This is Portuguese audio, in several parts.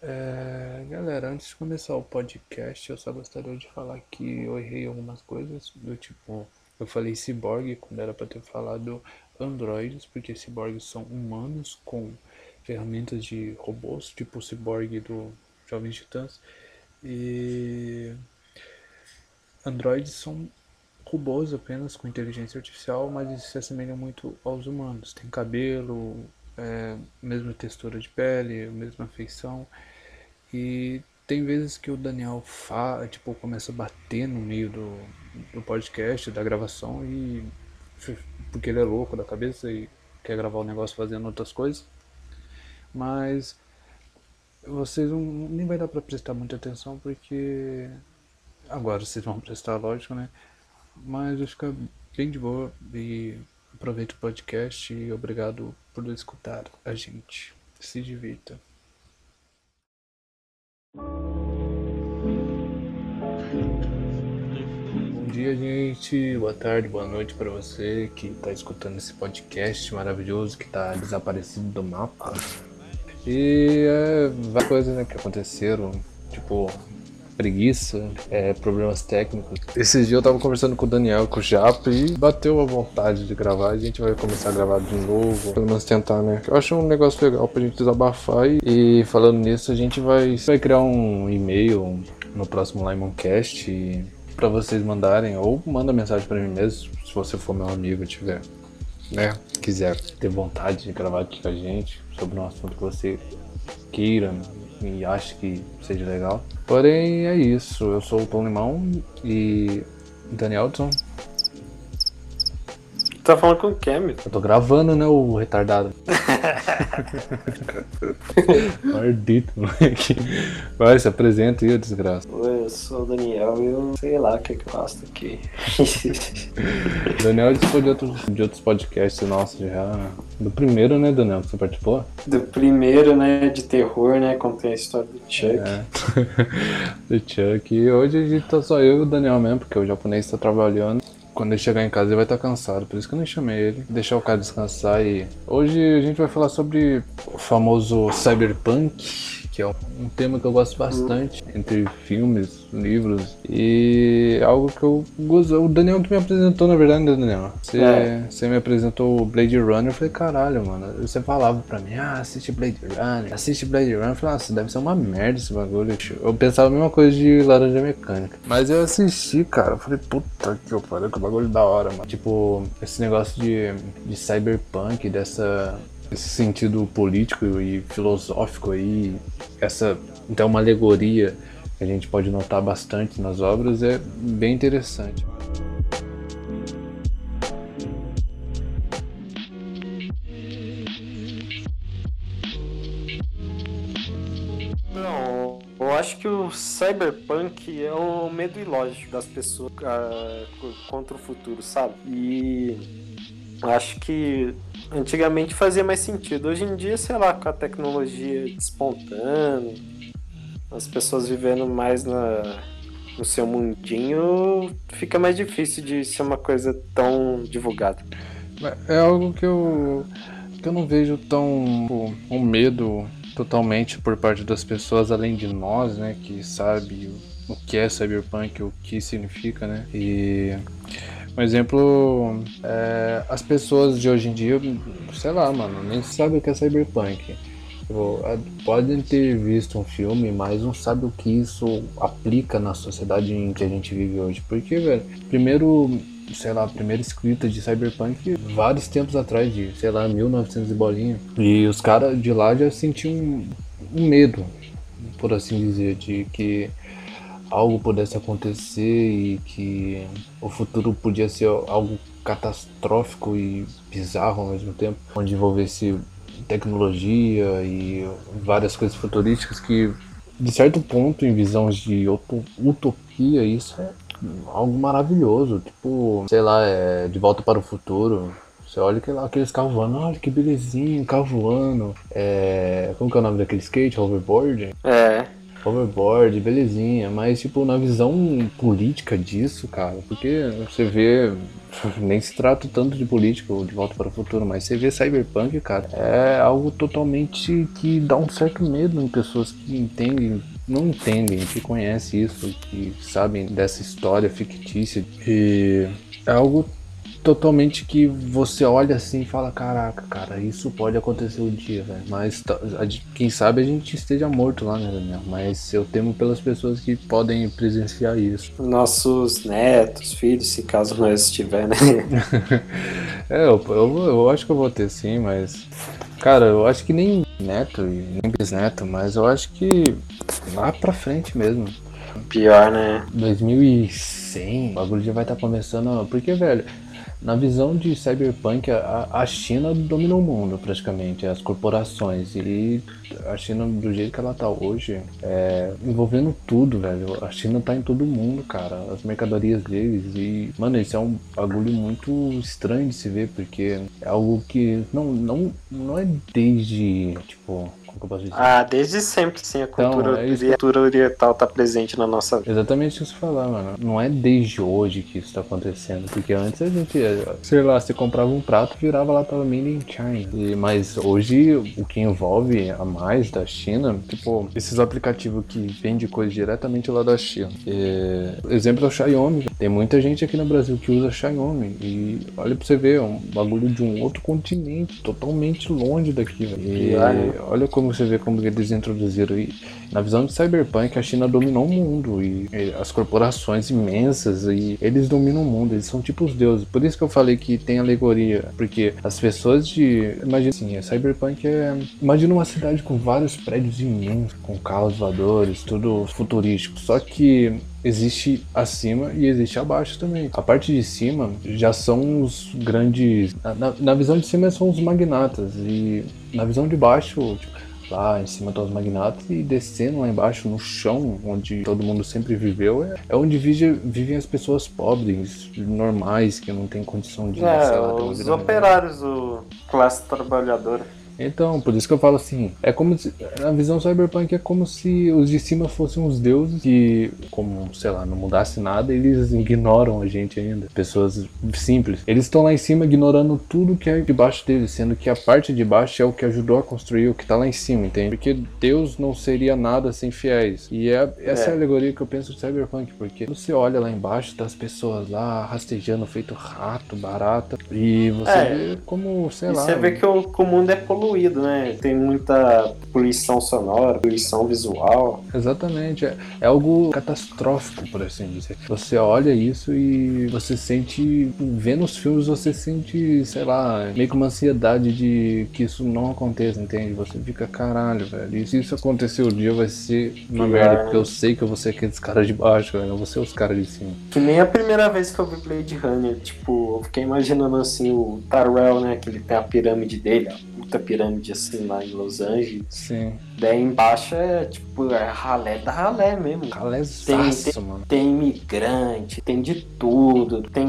É, galera, antes de começar o podcast, eu só gostaria de falar que eu errei algumas coisas, do tipo, eu falei ciborgue quando era para ter falado androides, porque ciborgues são humanos com ferramentas de robôs, tipo o ciborgue do Jovens Titãs, e androides são robôs apenas com inteligência artificial, mas eles se assemelham muito aos humanos. Tem cabelo, é, mesma textura de pele, mesma feição. E tem vezes que o Daniel fala, tipo, começa a bater no meio do, do podcast, da gravação, e porque ele é louco da cabeça e quer gravar o negócio fazendo outras coisas. Mas vocês não, nem vai dar para prestar muita atenção porque agora vocês vão prestar, lógico, né? Mas vai ficar bem de boa e aproveita o podcast e obrigado por escutar a gente. Se divirta. Bom dia, gente. Boa tarde, boa noite para você que está escutando esse podcast maravilhoso que está desaparecido do mapa. E é várias coisas né, que aconteceram, tipo preguiça, é, problemas técnicos. Esses dias eu tava conversando com o Daniel, com o Japa, e bateu a vontade de gravar. A gente vai começar a gravar de novo, pelo menos tentar, né? Eu acho um negócio legal pra gente desabafar. E, e falando nisso, a gente vai, vai criar um e-mail no próximo Limoncast para vocês mandarem, ou manda mensagem para mim mesmo, se você for meu amigo tiver, né? Quiser ter vontade de gravar aqui com a gente sobre um assunto que você queira e ache que seja legal. Porém, é isso. Eu sou o Tom Limão e Danielson. Tá falando com quem, meu? Eu tô gravando, né, o retardado. Maldito, moleque. Vai, se apresenta aí, desgraça. Oi, eu sou o Daniel e eu sei lá o que, que eu faço aqui. Daniel participou de outros, de outros podcasts nossos já. Do primeiro, né, Daniel, que você participou? Do primeiro, né, de terror, né, contei a história do Chuck. É. do Chuck. E hoje a gente tá só eu e o Daniel mesmo, porque o japonês tá trabalhando quando ele chegar em casa ele vai estar cansado, por isso que eu nem chamei ele. Deixar o cara descansar e. Hoje a gente vai falar sobre o famoso cyberpunk que é um tema que eu gosto bastante entre filmes, livros e algo que eu gosto. O Daniel que me apresentou, na verdade, né, Daniel? Você, é. você me apresentou o Blade Runner, eu falei, caralho, mano. Você falava pra mim, ah, assiste Blade Runner, assiste Blade Runner. Eu falei, nossa, deve ser uma merda esse bagulho. Eu pensava a mesma coisa de Laranja Mecânica. Mas eu assisti, cara, eu falei, puta que eu falei, que bagulho da hora, mano. Tipo, esse negócio de, de cyberpunk, dessa esse sentido político e filosófico aí, essa então uma alegoria que a gente pode notar bastante nas obras é bem interessante. Não, eu acho que o cyberpunk é o medo ilógico das pessoas uh, contra o futuro, sabe? E acho que antigamente fazia mais sentido. Hoje em dia, sei lá, com a tecnologia despontando, as pessoas vivendo mais na, no seu mundinho, fica mais difícil de ser uma coisa tão divulgada. É algo que eu, que eu não vejo tão um medo totalmente por parte das pessoas, além de nós, né, que sabe o que é cyberpunk, o que significa, né, e um exemplo, é, as pessoas de hoje em dia, sei lá, mano, nem sabem o que é cyberpunk. Tipo, é, podem ter visto um filme, mas não sabem o que isso aplica na sociedade em que a gente vive hoje. Porque, velho, primeiro, sei lá, a primeira escrita de cyberpunk vários tempos atrás, de, sei lá, 1900 e bolinha. E os caras de lá já sentiam um medo, por assim dizer, de que algo pudesse acontecer e que o futuro podia ser algo catastrófico e bizarro ao mesmo tempo, onde envolvesse tecnologia e várias coisas futurísticas que, de certo ponto, em visões de utopia, isso é algo maravilhoso. Tipo, sei lá, é De Volta para o Futuro. Você olha que, aqueles carros voando, olha que belezinho, carro voando. É, como que é o nome daquele skate? Hoverboard? É. Overboard, belezinha, mas tipo, na visão política disso, cara, porque você vê, nem se trata tanto de política ou de volta para o futuro, mas você vê Cyberpunk, cara, é algo totalmente que dá um certo medo em pessoas que entendem não entendem, que conhecem isso, que sabem dessa história fictícia. E é algo totalmente que você olha assim e fala, caraca, cara, isso pode acontecer um dia, velho. Mas quem sabe a gente esteja morto lá, né, Daniel? Mas eu temo pelas pessoas que podem presenciar isso. Nossos netos, filhos, se caso nós estiver, né? é, eu, eu, eu acho que eu vou ter sim, mas. Cara, eu acho que nem neto e nem bisneto, mas eu acho que lá pra frente mesmo. Pior, né? 2100, o bagulho já vai estar tá começando. Porque, velho, na visão de Cyberpunk, a, a China domina o mundo praticamente, as corporações. E a China, do jeito que ela tá hoje, é, envolvendo tudo, velho. A China tá em todo mundo, cara. As mercadorias deles. E, mano, isso é um bagulho muito estranho de se ver, porque é algo que não, não, não é desde, tipo, que eu posso dizer? Ah, desde sempre, sim, a então, cultura, então, é a cultura oriental tá presente na nossa vida. Exatamente isso que você falou, mano. Não é desde hoje que isso tá acontecendo, porque antes a gente, sei lá, você comprava um prato virava lá tava made in China. E, mas hoje o que envolve a mais da China, tipo, esses aplicativos que vendem coisa diretamente lá da China. E, exemplo é o Xiaomi. Tem muita gente aqui no Brasil que usa Xiaomi. E olha pra você ver, é um bagulho de um outro continente, totalmente longe daqui, velho. E, e olha como você vê como eles introduziram. E na visão de Cyberpunk, a China dominou o mundo e, e, as corporações imensas e eles dominam o mundo. Eles são tipo os deuses. Por isso que eu falei que tem alegoria, porque as pessoas de, imagina assim, a Cyberpunk é, imagina uma cidade com vários prédios imensos, com carros voadores, tudo futurístico. Só que existe acima e existe abaixo também. A parte de cima já são os grandes. Na, na visão de cima são os magnatas e na visão de baixo, tipo, lá em cima dos magnatas e descendo lá embaixo no chão, onde todo mundo sempre viveu, é, é onde vive, vivem as pessoas pobres, normais, que não tem condição de. É, os operários, o classe trabalhadora. Então, por isso que eu falo assim, é como se, na visão cyberpunk é como se os de cima fossem os deuses que, como, sei lá, não mudasse nada, eles ignoram a gente ainda. Pessoas simples. Eles estão lá em cima ignorando tudo que é debaixo deles, sendo que a parte de baixo é o que ajudou a construir o que tá lá em cima, entende? Porque Deus não seria nada sem fiéis. E é, essa é. é a alegoria que eu penso de cyberpunk, porque você olha lá embaixo, das pessoas lá rastejando, feito rato, barata, e você é. vê como, sei e lá. Você vê que o, que o mundo é poluído poluído, né? Tem muita poluição sonora, poluição visual. Exatamente. É, é algo catastrófico, por assim dizer. Você olha isso e você sente. Vendo os filmes, você sente, sei lá, meio que uma ansiedade de que isso não aconteça, entende? Você fica, caralho, velho. E se isso acontecer um dia, vai ser uma merda, porque eu sei que eu vou ser aqueles caras de baixo. Eu vou ser os caras de cima. Que nem a primeira vez que eu vi Blade Runner, tipo, eu fiquei imaginando assim o Tyrell, né? Que ele tem a pirâmide dele, puta pirâmide assim lá em Los Angeles. Sim. Daí embaixo é tipo é ralé da ralé mesmo. Ralé tem, tem, mano. Tem imigrante, tem de tudo. Tem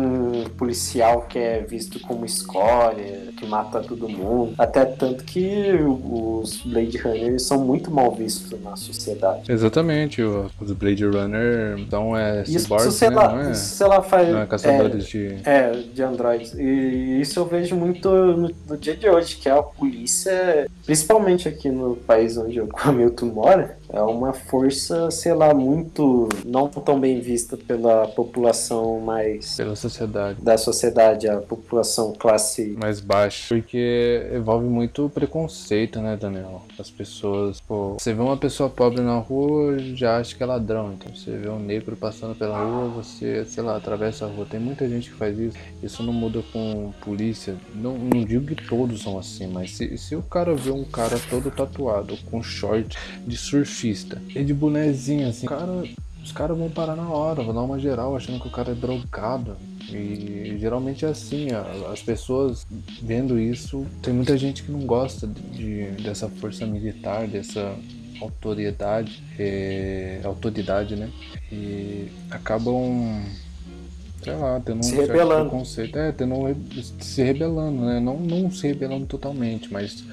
policial que é visto como escória, que mata todo mundo. Até tanto que os Blade Runner são muito mal vistos na sociedade. Exatamente, os Blade Runner são é, isso, cyborgs, sei né? lá, é, isso, lá, faz, não é caçadores é, de... É, de androids. E isso eu vejo muito no, no dia de hoje, que é a polícia, principalmente aqui no país onde o Hamilton mora, é uma força, sei lá, muito não tão bem vista pela população mais. Pela sociedade. Da sociedade, a população classe. Mais baixa. Porque envolve muito preconceito, né, Daniel? As pessoas. Pô, você vê uma pessoa pobre na rua, já acha que é ladrão. Então você vê um negro passando pela rua, você, sei lá, atravessa a rua. Tem muita gente que faz isso. Isso não muda com polícia. Não, não digo que todos são assim, mas se, se o cara vê um cara todo tatuado, com short de surf surfista. E de bonezinho, assim, cara, os caras vão parar na hora, vão dar uma geral achando que o cara é drogado. E geralmente é assim, as pessoas vendo isso, tem muita gente que não gosta de, dessa força militar, dessa autoridade, é, autoridade, né? E acabam, sei lá, tendo um se rebelando. preconceito. É, tendo, se rebelando, né? Não, não se rebelando totalmente, mas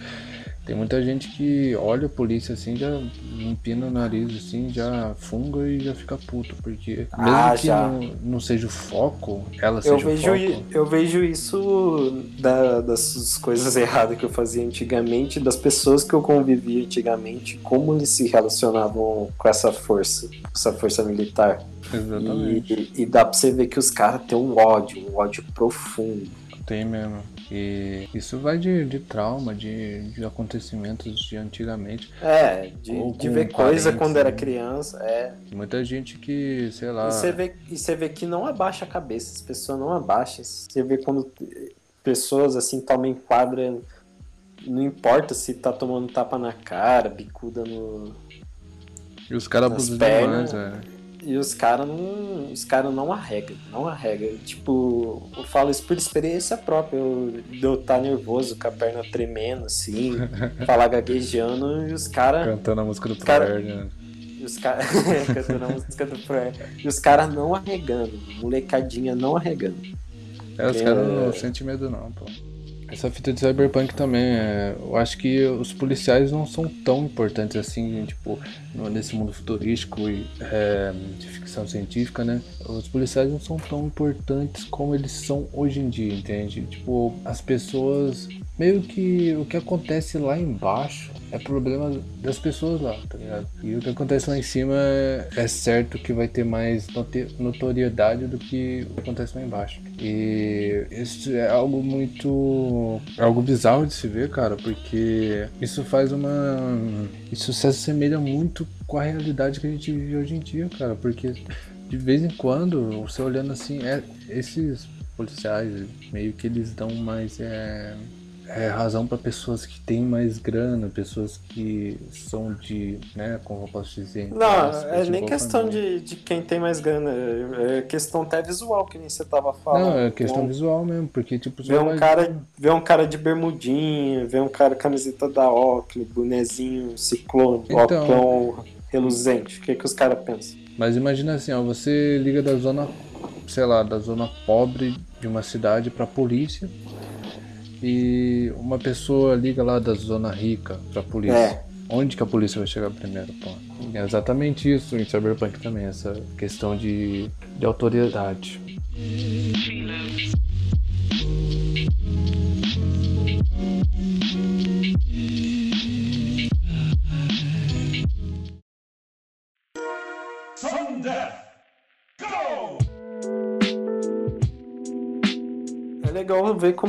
Tem muita gente que olha a polícia assim, já empina o nariz assim, já funga e já fica puto, porque mesmo Ah, que não, não seja o foco, ela Eu seja vejo, o foco. eu vejo isso da- das coisas erradas que eu fazia antigamente, das pessoas que eu convivia antigamente, como eles se relacionavam com essa força, com essa força militar. Exatamente. E, e dá pra você ver que os caras têm um ódio, um ódio profundo. Tem mesmo. E isso vai de, de trauma, de, de acontecimentos de antigamente. É, de, de ver coisa parentes, quando era né? criança, é. Muita gente que, sei lá. E você vê, e você vê que não abaixa a cabeça, as pessoas não abaixam. Você vê quando pessoas assim tomam enquadra, não importa se tá tomando tapa na cara, bicuda no. E os caras abusam demais, é. E os caras não. Os caras não arregam, não arregam. Tipo, eu falo isso por experiência própria. Eu, de eu estar nervoso, com a perna tremendo, assim, falar gaguejando, e os caras. Cantando a música do cara- né? E os caras. cantando a música do. E os caras não arregando. Molecadinha não arregando. É, os caras não sentem medo não, pô. Essa fita de Cyberpunk também, é, eu acho que os policiais não são tão importantes assim, tipo, nesse mundo futurístico e é, de ficção científica, né? Os policiais não são tão importantes como eles são hoje em dia, entende? Tipo, as pessoas, meio que o que acontece lá embaixo é problema das pessoas lá, tá ligado? E o que acontece lá em cima é, é certo que vai ter mais notoriedade do que o que acontece lá embaixo. E isso é algo muito. é algo bizarro de se ver, cara, porque isso faz uma. Isso se assemelha muito com a realidade que a gente vive hoje em dia, cara, porque de vez em quando, você olhando assim, é, esses policiais meio que eles dão mais. É, é, razão para pessoas que têm mais grana, pessoas que são de, né, como eu posso dizer, Não, é nem questão família. de, de quem tem mais grana. É questão até visual, que nem você tava falando. Não, é questão Então, visual mesmo, porque tipo, Ver um vai- cara, ver um cara de bermudinha, ver um cara camiseta da Oakley, bonezinho, ciclone, Então. óculos reluzente. O que, que os caras pensam? Mas imagina assim, ó, você liga da zona, sei lá, da zona pobre de uma cidade pra polícia e uma pessoa liga lá da zona rica pra polícia. É. Onde que a polícia vai chegar primeiro, pô? É exatamente isso em Cyberpunk também, essa questão de, de autoridade.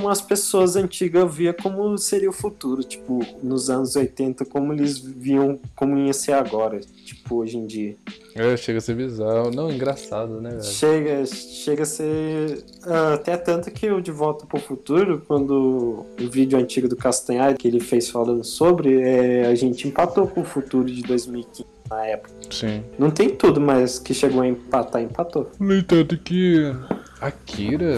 Como as pessoas antigas via como seria o futuro, tipo, nos anos 80, como eles viam como ia ser agora, tipo, hoje em dia. É, chega a ser bizarro. Não, engraçado, né, velho? Chega, chega a ser. ah, até tanto que o De Volta pro Futuro, quando o vídeo antigo do Castanhari que ele fez falando sobre, é, a gente empatou com o futuro de 2015 na época. Sim. Não tem tudo, mas que chegou a empatar, empatou. No entanto que Akira,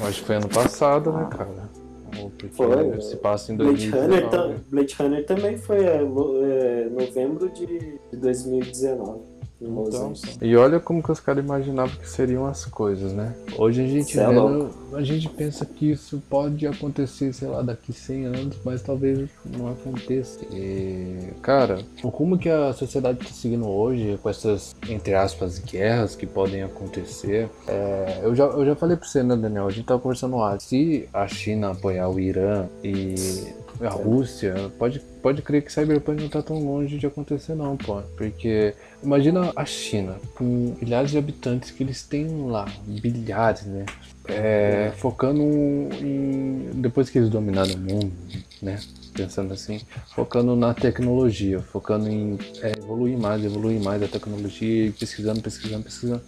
acho que foi ano passado, né, cara? Porque Foi. se passa em Blade Runner, 2019. tam- Blade Runner também foi é, é, novembro de 2019. Então, Angeles. e olha como que os caras imaginavam que seriam as coisas, né? Hoje a gente é vendo, a gente pensa que isso pode acontecer, sei lá, daqui 100 anos, mas talvez não aconteça. E, cara, o rumo que a sociedade está seguindo hoje, com essas, entre aspas, guerras que podem acontecer, é, eu, já, eu já falei pra você, né, Daniel? A gente tava conversando lá. Se a China apoiar o Irã e a Rússia, pode, pode crer que Cyberpunk não tá tão longe de acontecer, não, pô. Porque imagina a China, com milhares de habitantes que eles têm lá, bilhares, né? É, focando em. Depois que eles dominaram o mundo, né? Pensando assim, focando na tecnologia, focando em é, evoluir mais, evoluir mais a tecnologia, pesquisando, pesquisando, pesquisando.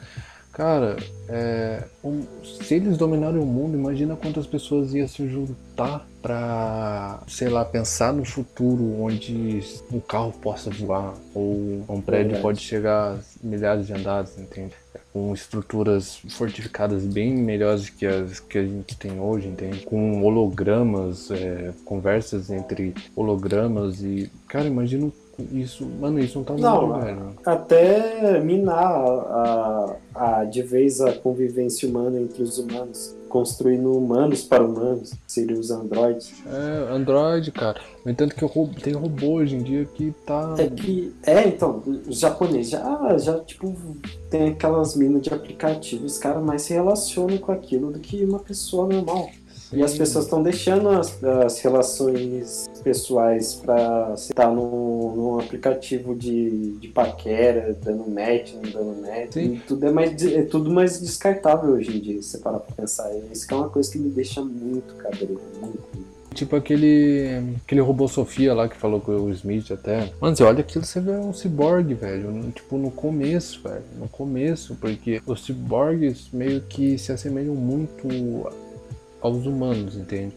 Cara, é, um- se eles dominarem o mundo, imagina quantas pessoas iam se juntar pra, sei lá, pensar no futuro onde um carro possa voar ou um prédio Verdade. pode chegar a milhares de andares, entende? Com estruturas fortificadas bem melhores que as que a gente tem hoje, entende? Com hologramas, é, conversas entre hologramas e, cara, imagina isso, mano, isso não tá Não, longe, velho. Até minar a, a, a- de vez a convivência humana entre os humanos. construindo humanos para humanos, seriam os androides. É, Android, cara. No entanto que ro- tem robô hoje em dia que tá. É que, é, então, os japoneses já, já, tipo, tem aquelas minas de aplicativo, os caras mais se relacionam com aquilo do que uma pessoa normal. E as pessoas estão deixando as, as relações pessoais pra estar num, num aplicativo de, de paquera, dando match, não dando match. Sim. Tudo é, mais, é tudo mais descartável hoje em dia, se você parar pra pensar. Isso que é uma coisa que me deixa muito cabreiro, muito. Tipo aquele. aquele robô Sofia lá que falou com o Smith até. Mano, você olha aquilo, você vê um ciborgue, velho. no- Tipo, no começo, velho. No começo, porque os ciborgues meio que se assemelham muito aos humanos, entende?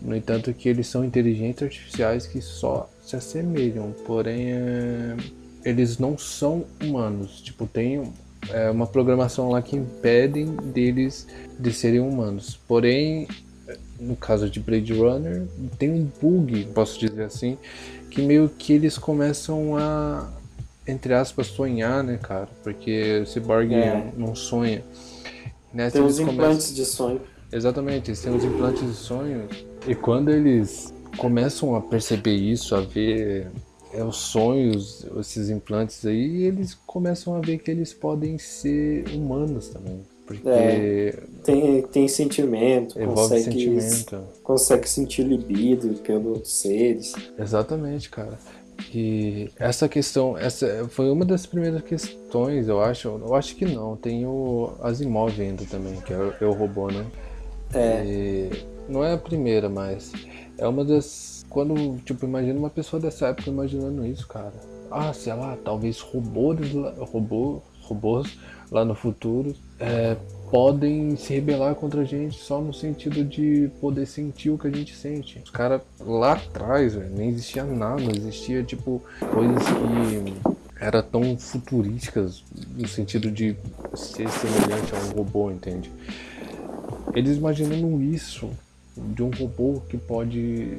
No entanto que eles são inteligências artificiais que só se assemelham, porém é, eles não são humanos. Tipo, tem é, uma programação lá que impedem deles de serem humanos. Porém, no caso de Blade Runner, tem um bug, posso dizer assim, que meio que eles começam a, entre aspas, sonhar, né, cara? Porque o Cyborg É. não sonha. Nessa Tem uns começam- implantes de sonho. Exatamente, eles têm os implantes de sonhos. E quando eles começam a perceber isso, a ver é, os sonhos, esses implantes aí, eles começam a ver que eles podem ser humanos também. Porque É, Tem, tem sentimento, consegue, sentimento. consegue sentir libido pelos seres. Exatamente, cara. E essa questão, essa foi uma das primeiras questões, eu acho. Eu acho que não, tem o Asimov ainda também, que é é o robô, né? É. E não é a primeira, mas é uma das. Quando, tipo, imagina uma pessoa dessa época imaginando isso, cara. Ah, sei lá, talvez robôs, lá- robô, robôs lá no futuro é, podem se rebelar contra a gente só no sentido de poder sentir o que a gente sente. Os caras lá atrás, velho, nem existia nada, existia, tipo, coisas que eram tão futurísticas no sentido de ser semelhante a um robô, entende? Eles imaginando isso de um robô que pode.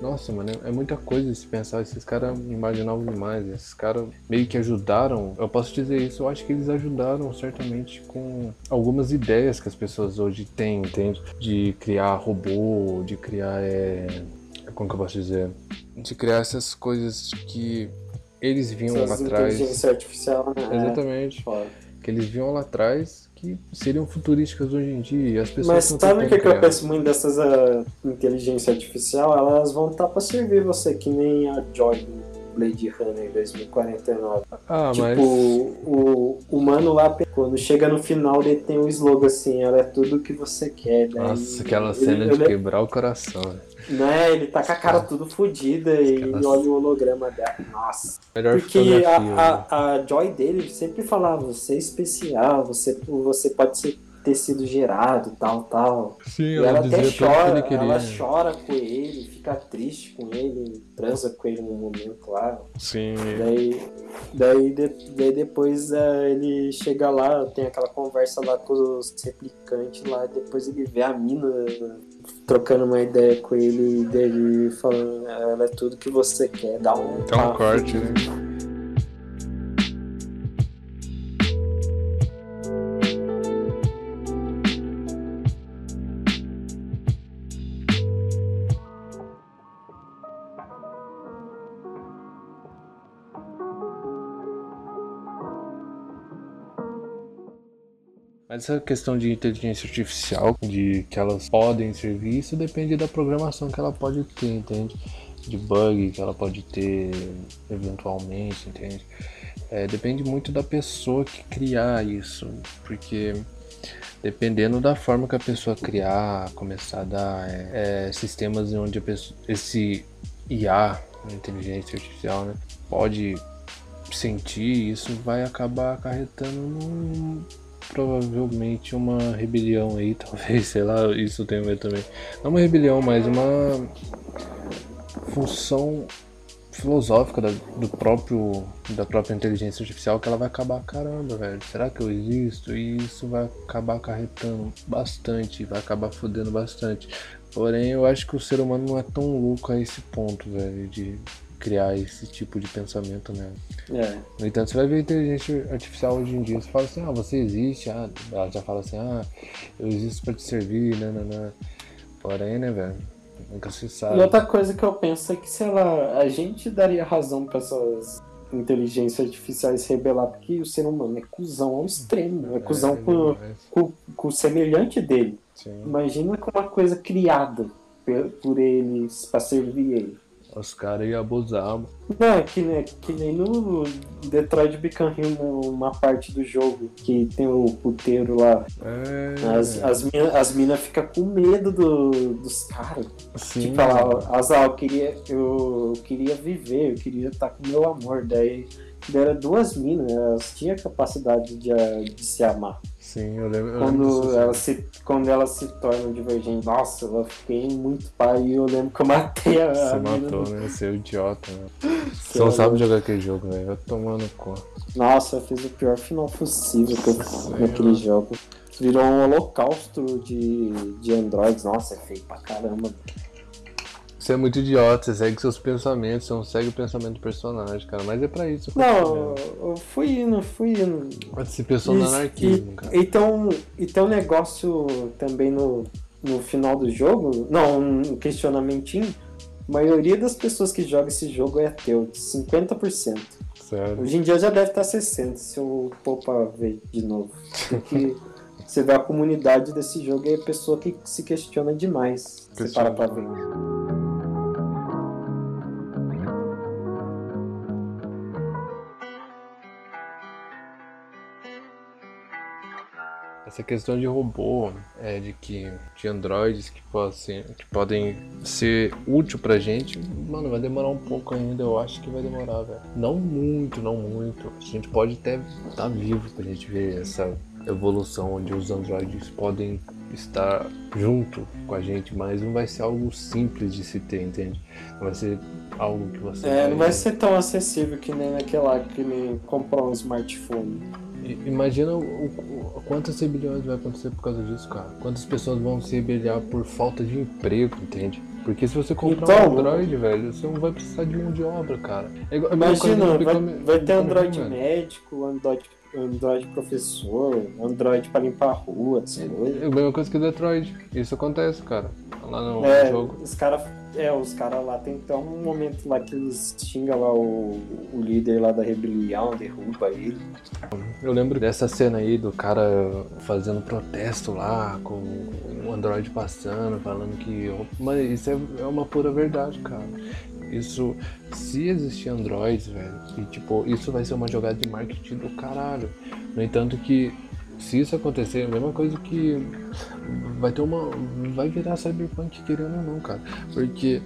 Nossa, mano, é muita coisa se pensar. Esses caras imaginavam demais. Esses caras meio que ajudaram. Eu posso dizer isso, eu acho que eles ajudaram certamente com algumas ideias que as pessoas hoje têm, entende? De criar robô, de criar. É... Como que eu posso dizer? De criar essas coisas que eles vinham lá Essas atrás. inteligência artificial, né? Exatamente. É. Que eles viam lá atrás que seriam futurísticas hoje em dia. E as pessoas Mas sabe o que, que eu penso muito dessas ah, inteligência artificial? Elas vão estar pra servir você, que nem a Joy do Blade Runner 2049. Ah, tipo, mas. o humano lá, quando chega no final, ele tem um slogan assim, ela é tudo o que você quer. Daí Nossa, aquela ele- cena de ele- quebrar o coração. né? Né, ele tá com a cara tudo fodida e olha o holograma dela. Nossa. Melhor Porque a, né? a, a Joy dele sempre falava, você é especial, você, você pode ser, ter sido gerado, tal, tal. Sim, E ela, até que chora, queria. ela chora com ele, fica triste com ele, transa com ele num momento lá. Sim. Daí, daí, de- daí depois eh, ele chega lá, tem aquela conversa lá com os replicantes lá, depois ele vê a mina trocando uma ideia com ele, e dele falando, ela é tudo que você quer, dá um, Dá um corte, né? Mas essa questão de inteligência artificial, de que elas podem servir, isso depende da programação que ela pode ter, entende? De bug que ela pode ter eventualmente, entende? É, depende muito da pessoa que criar isso, porque dependendo da forma que a pessoa criar, começar a dar é, é, sistemas onde pessoa, esse IA, inteligência artificial, né, pode sentir, isso vai acabar acarretando num, provavelmente uma rebelião aí, talvez, sei lá, isso tem a ver também. Não uma rebelião, mas uma função filosófica da, do próprio da própria inteligência artificial que ela vai acabar caramba, velho. Será que eu existo? E isso vai acabar acarretando bastante, vai acabar fodendo bastante. Porém, eu acho que o ser humano não é tão louco a esse ponto, velho, de criar esse tipo de pensamento, né? É. No entanto, você vai ver inteligência artificial hoje em dia, você fala assim, ah, você existe, ah, ela já fala assim, ah, eu existo pra te servir, nananã. Porém, né, velho? Nunca se sabe. E outra coisa que eu penso é que, sei lá, a gente daria razão pra essas inteligências artificiais se rebelar, porque o ser humano é cuzão ao extremo, é cuzão É, com, com, com o semelhante dele. Sim. Imagina com uma coisa criada pe- por eles pra servir ele. Os caras iam abusar. Não, é que, nem- que nem no Detroit Become Human, uma parte do jogo que tem o puteiro lá. É. As, as minas as mina ficam com medo do, dos caras. Tipo, ela, Azal, eu queria, eu queria viver, eu queria estar com meu amor. Daí deram duas minas, elas tinham capacidade de, de se amar. Sim, eu lembro. eu Quando disso, elas, se, quando elas se tornam divergentes, nossa, eu fiquei muito pai e eu lembro que eu matei a, Você a matou, do- né? Você é um idiota, né? Você não lá. sabe jogar aquele jogo, velho. Vai tomar no cu. Nossa, eu fiz o pior final possível que eu naquele jogo. Virou um holocausto de, de androids. Nossa, é feio pra caramba. Você é muito idiota, você segue seus pensamentos, você não segue o pensamento do personagem, cara. Mas é pra isso. Não, eu fui indo, fui indo. Mas Você pensou no Isso, anarquismo, cara. e, tem um, e tem um negócio também no, no final do jogo, não, um questionamentinho. A maioria das pessoas que jogam esse jogo é ateu, 50%. Sério. Hoje em dia já deve estar 60%, se eu pôr pra ver de novo. Porque você vê a comunidade desse jogo e é pessoa que se questiona demais. Você para Questiona. pra ver. Essa questão de robô, é, de que de androides que, possam, que podem ser útil pra gente, mano, vai demorar um pouco ainda, eu acho que vai demorar, velho. Não muito, não muito. A gente pode até estar vivo pra gente ver essa evolução onde os androides podem estar junto com a gente, mas não vai ser algo simples de se ter, entende? Não vai ser algo que você É, não vai ser tão acessível que nem naquela que nem comprar um smartphone. Imagina o, o- quantas rebeliões vai acontecer por causa disso, cara. Quantas pessoas vão se rebeliar por falta de emprego, entende? Porque se você comprar Então, um Android, velho, você não vai precisar de mão de obra, cara. É igual- é Imagina, vai, Become- vai ter Become Android Human. médico, Android, Android professor, Android pra limpar a rua, essas coisas. É a mesma coisa que Detroit. Isso acontece, cara. Lá no É, jogo. os caras é, os cara lá tem até um momento lá que eles xingam lá o, o líder lá da rebelião, derruba ele. Eu lembro dessa cena aí do cara fazendo protesto lá, com o Android passando, falando que. Mano, isso é, é uma pura verdade, cara. Isso, se existir Androids, velho, e tipo, isso vai ser uma jogada de marketing do caralho. No entanto que se isso acontecer, é a mesma coisa que vai ter uma. Vai virar cyberpunk querendo ou não, cara. Porque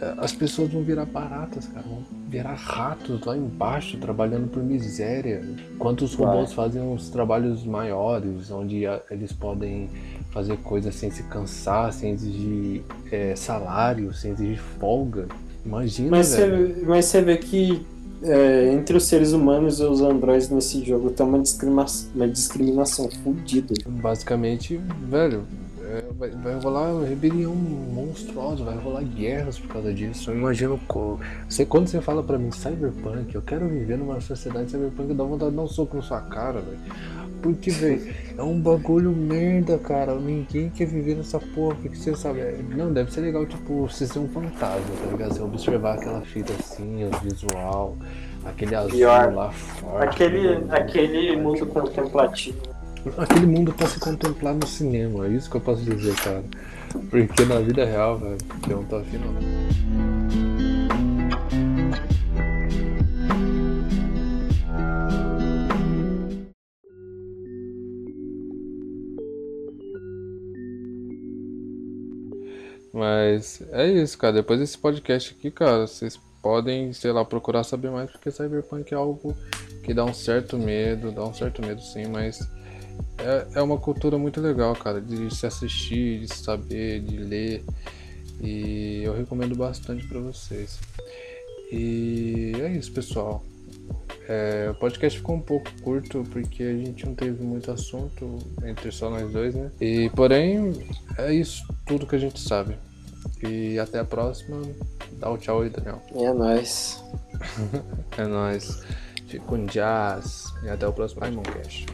é, as pessoas vão virar baratas, cara. Vão virar ratos lá embaixo, trabalhando por miséria. Enquanto os robôs fazem os trabalhos maiores, onde a- eles podem fazer coisas sem se cansar, sem exigir é, salário, sem exigir folga. Imagina, Mas velho. você, mas você vê que é, entre os seres humanos e os androides nesse jogo tem uma, discrimina uma discriminação. Basicamente, velho, vai, vai rolar rebelião monstruosa, vai rolar guerras por causa disso. Eu imagino. Você, quando você fala pra mim cyberpunk, eu quero viver numa sociedade cyberpunk, dá vontade de dar um soco na sua cara, velho. Porque, velho, é um bagulho merda, cara. Ninguém quer viver nessa porra, porque você sabe. é- Não, deve ser legal, tipo, você ser um fantasma, tá ligado? Você observar aquela fita assim, o visual, aquele azul Pior. lá forte. Aquele, né? aquele mundo contemplativo. Aquele mundo pra se contemplar no cinema, é isso que eu posso dizer, cara. Porque na vida real, velho, eu não tô afim não. Mas é isso, cara. Depois desse podcast aqui, cara, vocês podem, sei lá, procurar saber mais, porque Cyberpunk é algo que dá um certo medo, dá um certo medo sim, mas é, é uma cultura muito legal, cara, de se assistir, de saber, de ler. E eu recomendo bastante pra vocês. E é isso, pessoal. É, o podcast ficou um pouco curto porque a gente não teve muito assunto entre só nós dois, né? E porém, é isso tudo que a gente sabe. E até a próxima. Dá o tchau aí, Daniel. É nóis. É nóis. Fica com jazz. E até o próximo Cash.